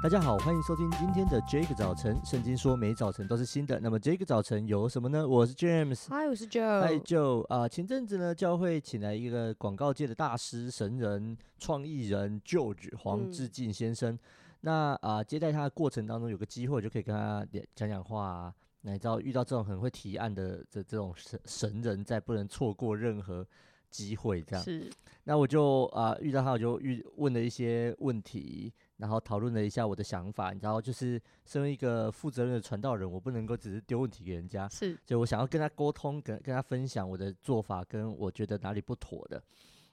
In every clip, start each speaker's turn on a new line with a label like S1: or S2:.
S1: 大家好，欢迎收听今天的 Jake 早晨。圣经说每早晨都是新的，那么 Jake 早晨有什么呢？我是 James，
S2: 嗨，我是 Joe，
S1: 嗨 Joe 啊。前阵子呢，教会请来一个广告界的大师、神人、创意人 George 黄志进先生。嗯、那啊，接待他的过程当中，有个机会就可以跟他讲讲话啊。那你知道遇到这种很会提案的这这种神神人，在不能错过任何机会，这样
S2: 是。那
S1: 我就啊遇到他，我就遇问了一些问题。然后讨论了一下我的想法，你知道，就是身为一个负责任的传道人，我不能够只是丢问题给人家，
S2: 是，
S1: 就我想要跟他沟通，跟跟他分享我的做法跟我觉得哪里不妥的。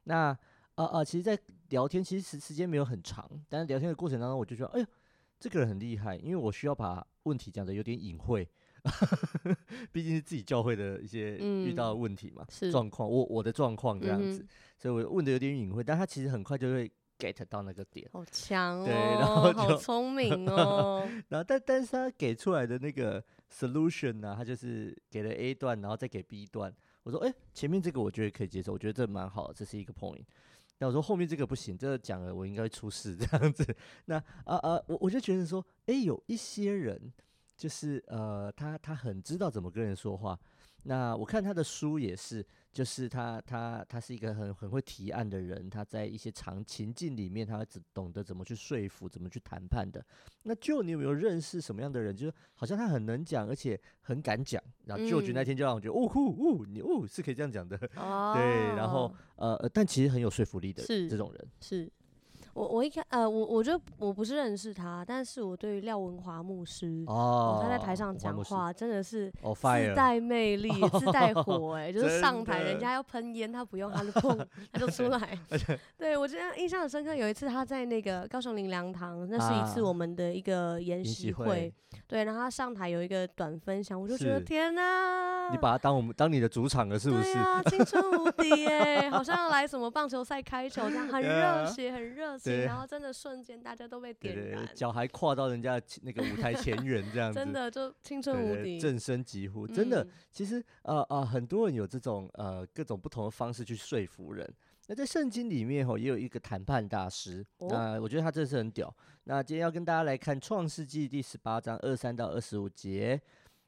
S1: 那呃呃，其实，在聊天其实时时间没有很长，但是聊天的过程当中，我就觉得，哎呦，这个人很厉害，因为我需要把问题讲的有点隐晦，毕竟是自己教会的一些遇到的问题嘛，
S2: 嗯、
S1: 状况，我我的状况这样子，嗯、所以我问的有点隐晦，但他其实很快就会。Get 到那个点，
S2: 好强哦，
S1: 对，然后
S2: 好聪明哦。
S1: 然后但但是他给出来的那个 solution 呢、啊，他就是给了 A 段，然后再给 B 段。我说，哎、欸，前面这个我觉得可以接受，我觉得这蛮好，这是一个 point。但我说后面这个不行，这个讲了我应该会出事这样子。那啊啊，我我就觉得说，哎、欸，有一些人就是呃，他他很知道怎么跟人说话。那我看他的书也是，就是他他他是一个很很会提案的人，他在一些长情境里面，他会只懂得怎么去说服，怎么去谈判的。那就你有没有认识什么样的人？就是好像他很能讲，而且很敢讲。然后就觉那天就让我觉得，哦呼哦，你哦是可以这样讲的，
S2: 哦、
S1: 对。然后呃，但其实很有说服力的是这种人
S2: 是。我我一开呃我我觉得我不是认识他，但是我对于廖文华牧师哦，他在台上讲话真的是自带魅力、oh, 自带火 哎、欸，就是上台人家要喷烟，他不用，他就砰 他就出来。对我觉得印象很深刻，有一次他在那个高雄林良堂，那是一次我们的一个研习会，会，对，然后他上台有一个短分享，我就觉得天呐、啊，
S1: 你把他当我们当你的主场了是不是？对
S2: 啊，青春无敌哎、欸，好像要来什么棒球赛开球这样，很热血，很热。对，然后真的瞬间大家都被点燃，脚
S1: 还跨到人家那个舞台前缘，这样子，
S2: 真的就青春无敌，
S1: 振声疾呼。真的，嗯、其实呃呃，很多人有这种呃各种不同的方式去说服人。那在圣经里面吼，也有一个谈判大师，那、哦呃、我觉得他真的是很屌。那今天要跟大家来看创世纪第十八章二三到二十五节，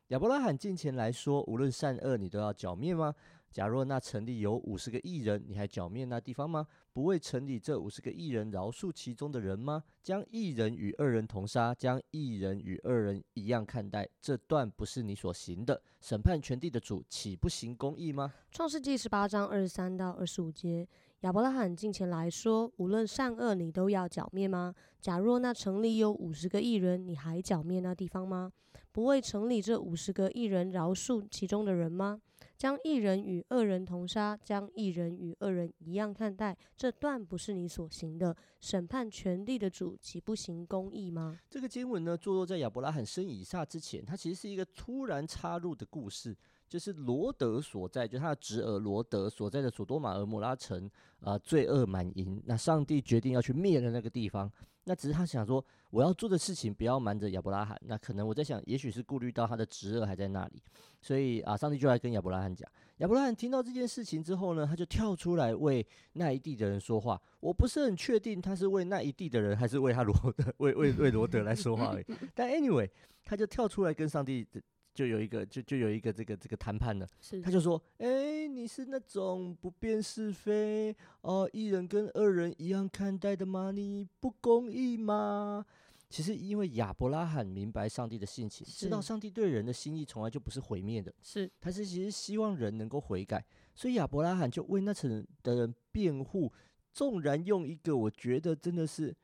S1: 亚伯拉罕近前来说：“无论善恶，你都要剿灭吗？”假若那城里有五十个艺人，你还剿灭那地方吗？不为城里这五十个艺人饶恕其中的人吗？将义人与二人同杀，将义人与二人一样看待，这断不是你所行的。审判全地的主岂不行公义吗？
S2: 创世纪十八章二十三到二十五节，亚伯拉罕近前来说：无论善恶，你都要剿灭吗？假若那城里有五十个艺人，你还剿灭那地方吗？不为城里这五十个艺人饶恕其中的人吗？将一人与恶人同杀，将一人与恶人一样看待，这断不是你所行的。审判权力的主岂不行公义吗？
S1: 这个经文呢，坐落在亚伯拉罕生以撒之前，它其实是一个突然插入的故事，就是罗德所在，就他的侄儿罗德所在的索多玛俄摩拉城啊、呃，罪恶满盈。那上帝决定要去灭了那个地方。那只是他想说，我要做的事情不要瞒着亚伯拉罕。那可能我在想，也许是顾虑到他的侄儿还在那里，所以啊，上帝就来跟亚伯拉罕讲。亚伯拉罕听到这件事情之后呢，他就跳出来为那一地的人说话。我不是很确定他是为那一地的人，还是为他罗德，为为为罗德来说话而已。但 anyway，他就跳出来跟上帝。就有一个，就就有一个这个这个谈判了。
S2: 是
S1: 他就说：“哎、欸，你是那种不辨是非哦，一人跟二人一样看待的吗？你不公义吗？”其实，因为亚伯拉罕明白上帝的性情，知道上帝对人的心意从来就不是毁灭的，是他是其实希望人能够悔改，所以亚伯拉罕就为那层的人辩护，纵然用一个我觉得真的是。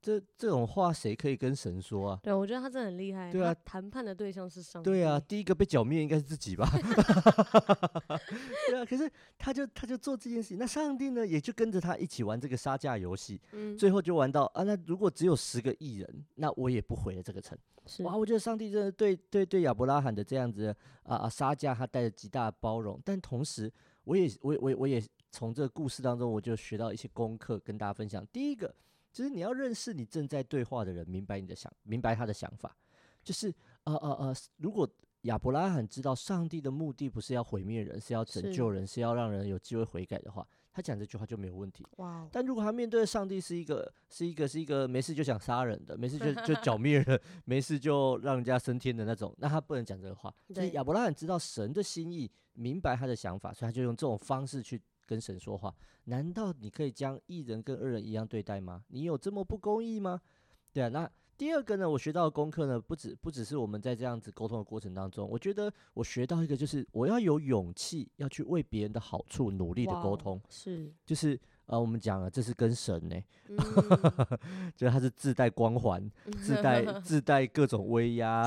S1: 这这种话谁可以跟神说啊？
S2: 对，我觉得他真的很厉害。
S1: 对啊，
S2: 谈判的对象是上帝。
S1: 对啊，第一个被剿灭应该是自己吧？对啊，可是他就他就做这件事情，那上帝呢也就跟着他一起玩这个杀价游戏。嗯，最后就玩到啊，那如果只有十个艺人，那我也不回了这个城。是哇，我觉得上帝真的对对对亚伯拉罕的这样子啊啊杀价，他带着极大的包容。但同时，我也我我我也从这个故事当中，我就学到一些功课，跟大家分享。第一个。其实你要认识你正在对话的人，明白你的想，明白他的想法。就是呃呃呃，如果亚伯拉罕知道上帝的目的不是要毁灭人，是要拯救人，是，是要让人有机会悔改的话，他讲这句话就没有问题。哇！但如果他面对的上帝是一个是一个是一个没事就想杀人的，没事就 就剿灭人，没事就让人家升天的那种，那他不能讲这个话。所以亚伯拉罕知道神的心意，明白他的想法，所以他就用这种方式去跟神说话。难道你可以将一人跟二人一样对待吗？你有这么不公义吗？对啊，那。第二个呢，我学到的功课呢，不止不只是我们在这样子沟通的过程当中，我觉得我学到一个就是我要有勇气要去为别人的好处努力的沟通，
S2: 是，
S1: 就是呃，我们讲了这是跟神呢、欸，嗯、就是他是自带光环，自带 自带各种威压，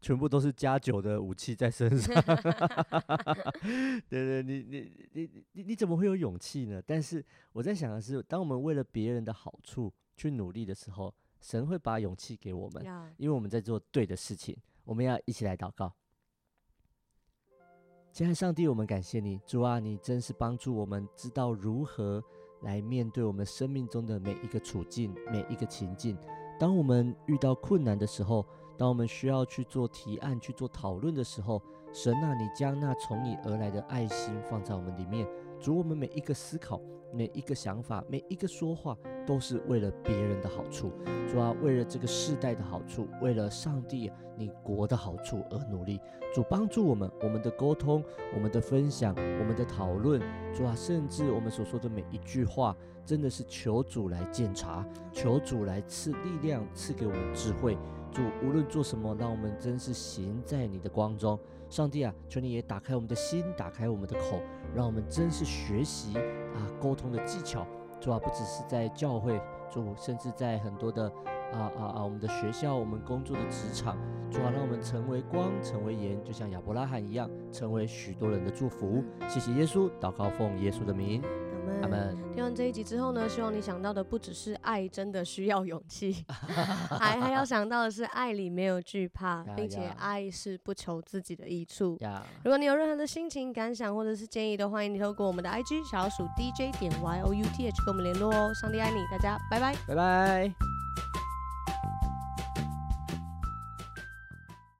S1: 全部都是加九的武器在身上，对对，你你你你你怎么会有勇气呢？但是我在想的是，当我们为了别人的好处去努力的时候。神会把勇气给我们，因为我们在做对的事情。我们要一起来祷告。亲爱的上帝，我们感谢你，主啊，你真是帮助我们知道如何来面对我们生命中的每一个处境、每一个情境。当我们遇到困难的时候，当我们需要去做提案、去做讨论的时候，神啊，你将那从你而来的爱心放在我们里面，主，我们每一个思考。每一个想法，每一个说话，都是为了别人的好处，主啊，为了这个世代的好处，为了上帝你国的好处而努力。主帮助我们，我们的沟通，我们的分享，我们的讨论，主啊，甚至我们所说的每一句话，真的是求主来鉴察，求主来赐力量，赐给我们智慧。主无论做什么，让我们真是行在你的光中。上帝啊，求你也打开我们的心，打开我们的口，让我们真是学习啊沟通的技巧。主啊，不只是在教会，主甚至在很多的啊啊啊我们的学校，我们工作的职场，主啊，让我们成为光，成为盐，就像亚伯拉罕一样，成为许多人的祝福。谢谢耶稣，祷告奉耶稣的名。阿门。听完这一集之后呢，希望你想到的不只是爱真的需要勇气，还还要想到的是爱里没有惧怕，并且爱是不求自己的益处。如果你有任何的心情感想或者是建议，都欢迎你透过我们的 IG 小老鼠 DJ 点 Y O U T H 跟我们联络哦。上帝爱你，大家拜拜，拜拜。